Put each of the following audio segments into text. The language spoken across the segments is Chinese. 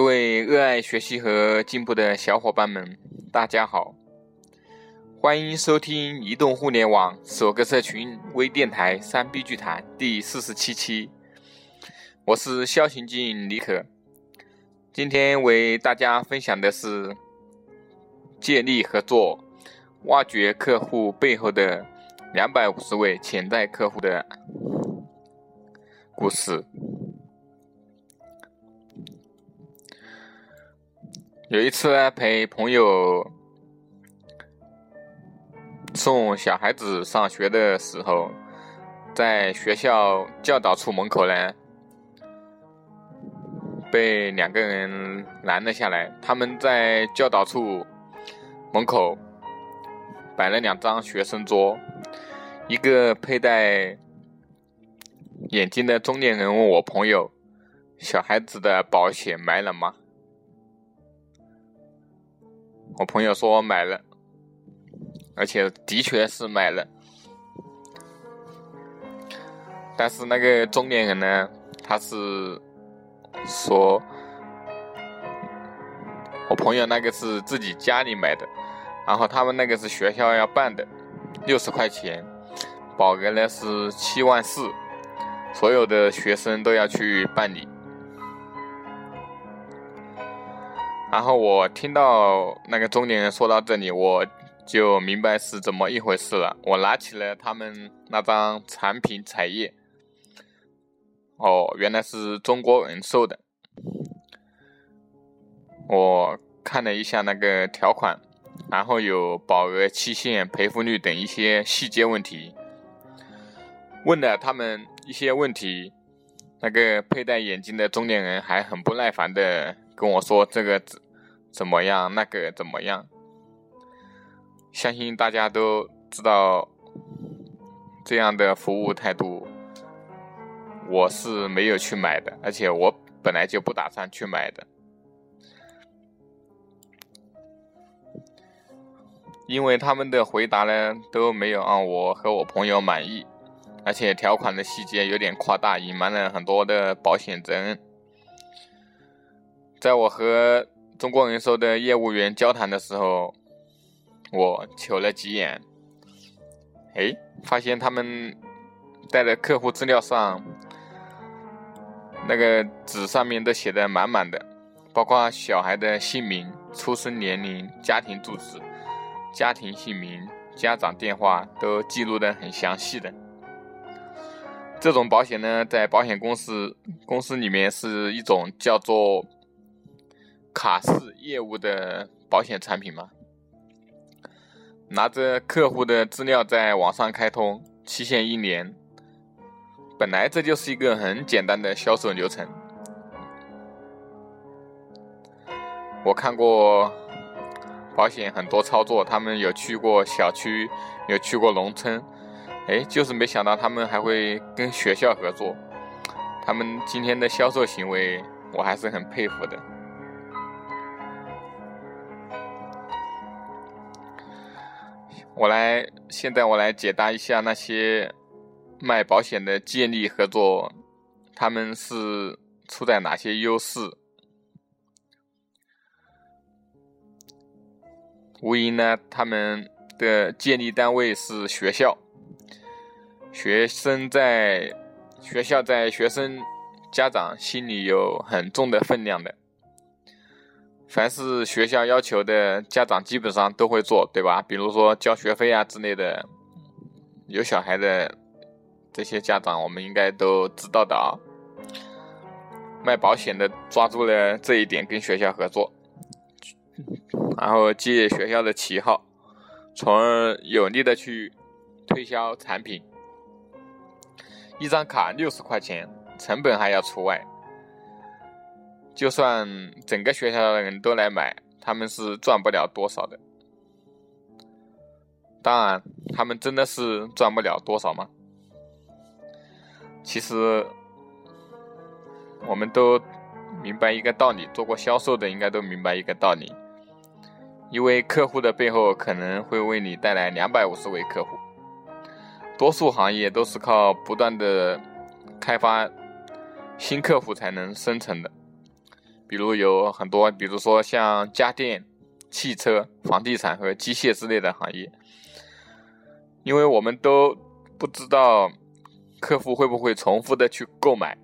各位热爱学习和进步的小伙伴们，大家好！欢迎收听移动互联网首个社群微电台《三 B 剧谈》第四十七期。我是肖行进李可，今天为大家分享的是借力合作，挖掘客户背后的两百五十位潜在客户的故事。有一次陪朋友送小孩子上学的时候，在学校教导处门口呢，被两个人拦了下来。他们在教导处门口摆了两张学生桌，一个佩戴眼镜的中年人问我朋友：“小孩子的保险买了吗？”我朋友说我买了，而且的确是买了，但是那个中年人呢，他是说，我朋友那个是自己家里买的，然后他们那个是学校要办的，六十块钱，保额呢是七万四，所有的学生都要去办理。然后我听到那个中年人说到这里，我就明白是怎么一回事了。我拿起了他们那张产品彩页，哦，原来是中国人寿的。我看了一下那个条款，然后有保额、期限、赔付率等一些细节问题，问了他们一些问题。那个佩戴眼镜的中年人还很不耐烦的。跟我说这个怎怎么样，那个怎么样？相信大家都知道这样的服务态度，我是没有去买的，而且我本来就不打算去买的，因为他们的回答呢都没有让我和我朋友满意，而且条款的细节有点夸大，隐瞒了很多的保险责任。在我和中国人寿的业务员交谈的时候，我瞅了几眼，哎，发现他们带的客户资料上，那个纸上面都写的满满的，包括小孩的姓名、出生年龄、家庭住址、家庭姓名、家长电话，都记录的很详细的。这种保险呢，在保险公司公司里面是一种叫做。卡式业务的保险产品吗？拿着客户的资料在网上开通，期限一年。本来这就是一个很简单的销售流程。我看过保险很多操作，他们有去过小区，有去过农村，哎，就是没想到他们还会跟学校合作。他们今天的销售行为，我还是很佩服的。我来，现在我来解答一下那些卖保险的建立合作，他们是处在哪些优势？无疑呢，他们的建立单位是学校，学生在学校在学生家长心里有很重的分量的。凡是学校要求的，家长基本上都会做，对吧？比如说交学费啊之类的，有小孩的这些家长，我们应该都知道的啊。卖保险的抓住了这一点，跟学校合作，然后借学校的旗号，从而有力的去推销产品。一张卡六十块钱，成本还要除外。就算整个学校的人都来买，他们是赚不了多少的。当然，他们真的是赚不了多少吗？其实，我们都明白一个道理，做过销售的应该都明白一个道理：，因为客户的背后可能会为你带来两百五十位客户。多数行业都是靠不断的开发新客户才能生成的。比如有很多，比如说像家电、汽车、房地产和机械之类的行业，因为我们都不知道客户会不会重复的去购买，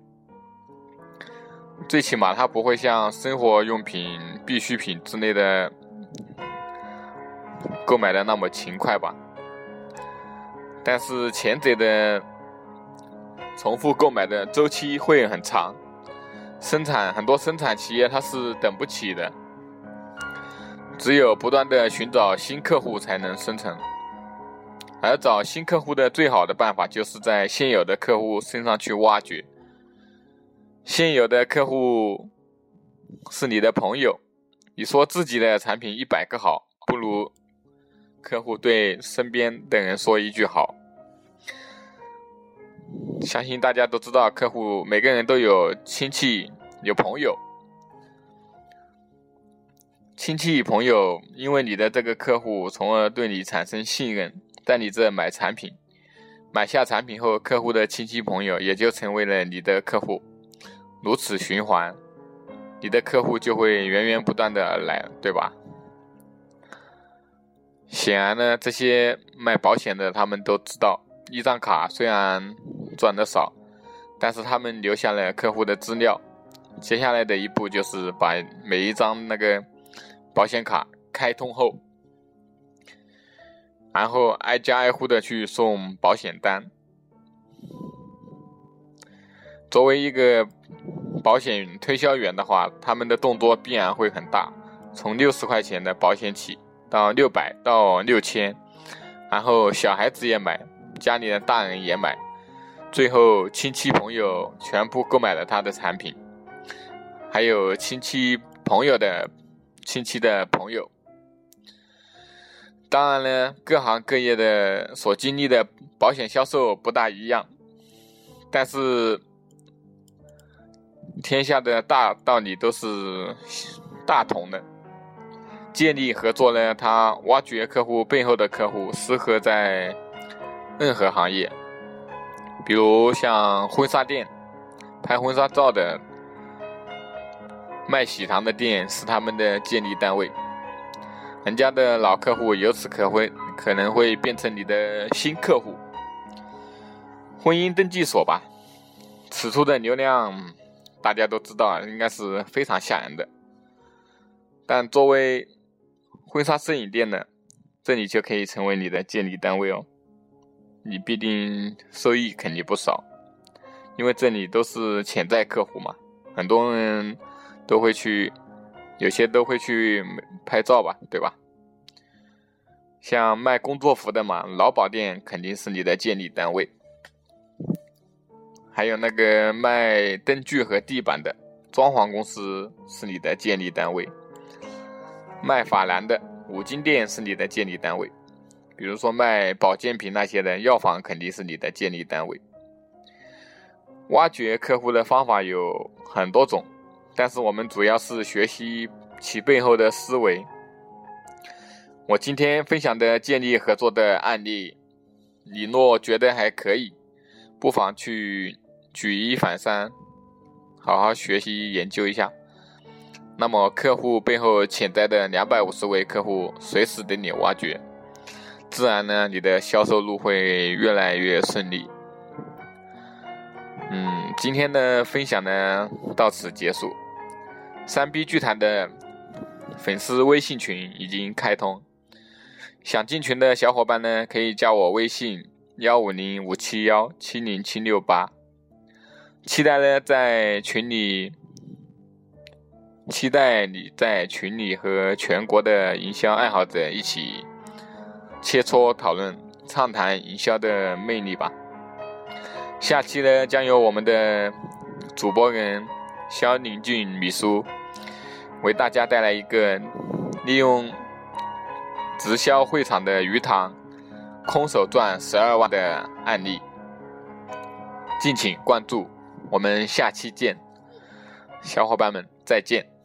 最起码他不会像生活用品、必需品之类的购买的那么勤快吧。但是前者的重复购买的周期会很长。生产很多生产企业它是等不起的，只有不断的寻找新客户才能生存。而找新客户的最好的办法就是在现有的客户身上去挖掘。现有的客户是你的朋友，你说自己的产品一百个好，不如客户对身边的人说一句好。相信大家都知道，客户每个人都有亲戚、有朋友。亲戚朋友因为你的这个客户，从而对你产生信任，在你这买产品。买下产品后，客户的亲戚朋友也就成为了你的客户，如此循环，你的客户就会源源不断的来，对吧？显然呢，这些卖保险的他们都知道，一张卡虽然。赚的少，但是他们留下了客户的资料。接下来的一步就是把每一张那个保险卡开通后，然后挨家挨户的去送保险单。作为一个保险推销员的话，他们的动作必然会很大，从六十块钱的保险起，到六百到六千，然后小孩子也买，家里的大人也买。最后，亲戚朋友全部购买了他的产品，还有亲戚朋友的亲戚的朋友。当然呢，各行各业的所经历的保险销售不大一样，但是天下的大道理都是大同的。建立合作呢，他挖掘客户背后的客户，适合在任何行业。比如像婚纱店，拍婚纱照的；卖喜糖的店是他们的建立单位。人家的老客户由此可会可能会变成你的新客户。婚姻登记所吧，此处的流量大家都知道，应该是非常吓人的。但作为婚纱摄影店呢，这里就可以成为你的建立单位哦。你必定收益肯定不少，因为这里都是潜在客户嘛，很多人都会去，有些都会去拍照吧，对吧？像卖工作服的嘛，劳保店肯定是你的建立单位，还有那个卖灯具和地板的装潢公司是你的建立单位，卖法兰的五金店是你的建立单位。比如说卖保健品那些的药房肯定是你的建立单位。挖掘客户的方法有很多种，但是我们主要是学习其背后的思维。我今天分享的建立合作的案例，你若觉得还可以，不妨去举一反三，好好学习研究一下。那么客户背后潜在的两百五十位客户，随时等你挖掘。自然呢，你的销售路会越来越顺利。嗯，今天的分享呢到此结束。三 B 剧团的粉丝微信群已经开通，想进群的小伙伴呢可以加我微信幺五零五七幺七零七六八，期待呢在群里，期待你在群里和全国的营销爱好者一起。切磋讨论、畅谈营销的魅力吧。下期呢，将由我们的主播人肖宁俊秘书为大家带来一个利用直销会场的鱼塘空手赚十二万的案例。敬请关注，我们下期见，小伙伴们再见。